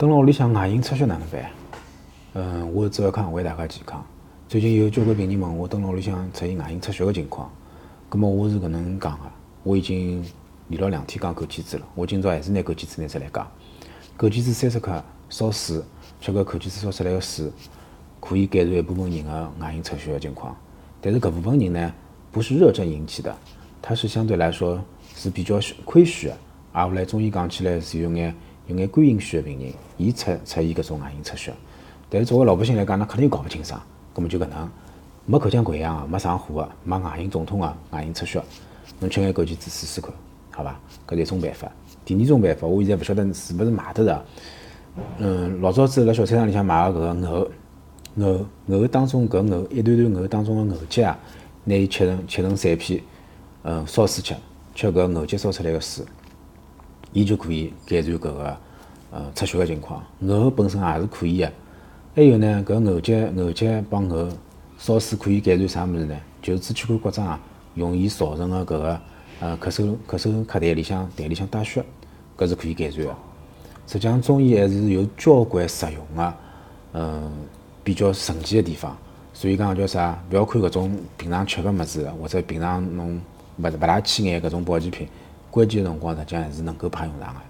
蹲辣屋里向外引出血哪能办？嗯，我是做康为大家健康。最近有交关病人问我蹲辣屋里向出现外引出血个情况，葛末我是搿能讲个，我已经连牢两天讲枸杞子了，我今朝还是拿枸杞子拿出来讲。枸杞子三十克，烧水，吃搿枸杞子烧出来个水，可以改善一部分人个外引出血个情况。但是搿部分人呢，不是热症引起的，它是相对来说是比较虚亏虚个。挨下来中医讲起来是有眼有眼肝阴虚个病人，伊出出现搿种外阴出血。但是作为老百姓来讲，那肯定搞勿清爽。葛末就搿能，没口腔溃疡个，没上火个，没外阴肿痛个，外阴出血，侬吃眼枸杞子试试看，好伐？搿是一种办法。第二种办法，我现在勿晓得是勿是买得着。嗯，老早子辣小菜场里向买个搿个藕，藕藕当中搿藕一段段藕当中个藕节啊，拿伊切成切成散片，嗯，烧水吃，吃搿藕节烧出来个水。伊就可以改善搿个呃出血个情况，藕本身也是可以个。还有呢，搿藕节藕节帮藕烧水可以改善啥物事呢？就是支气管扩张啊，容易造成个搿个呃咳嗽咳嗽咳痰里向痰里向带血，搿是可以改善个。实际上中医还是有交关实用个，嗯，比较神奇个地方。所以讲叫啥？勿要看搿种平常吃个物事，或者平常侬勿勿大起眼搿种保健品。关键辰光实际上还是能够派用场个。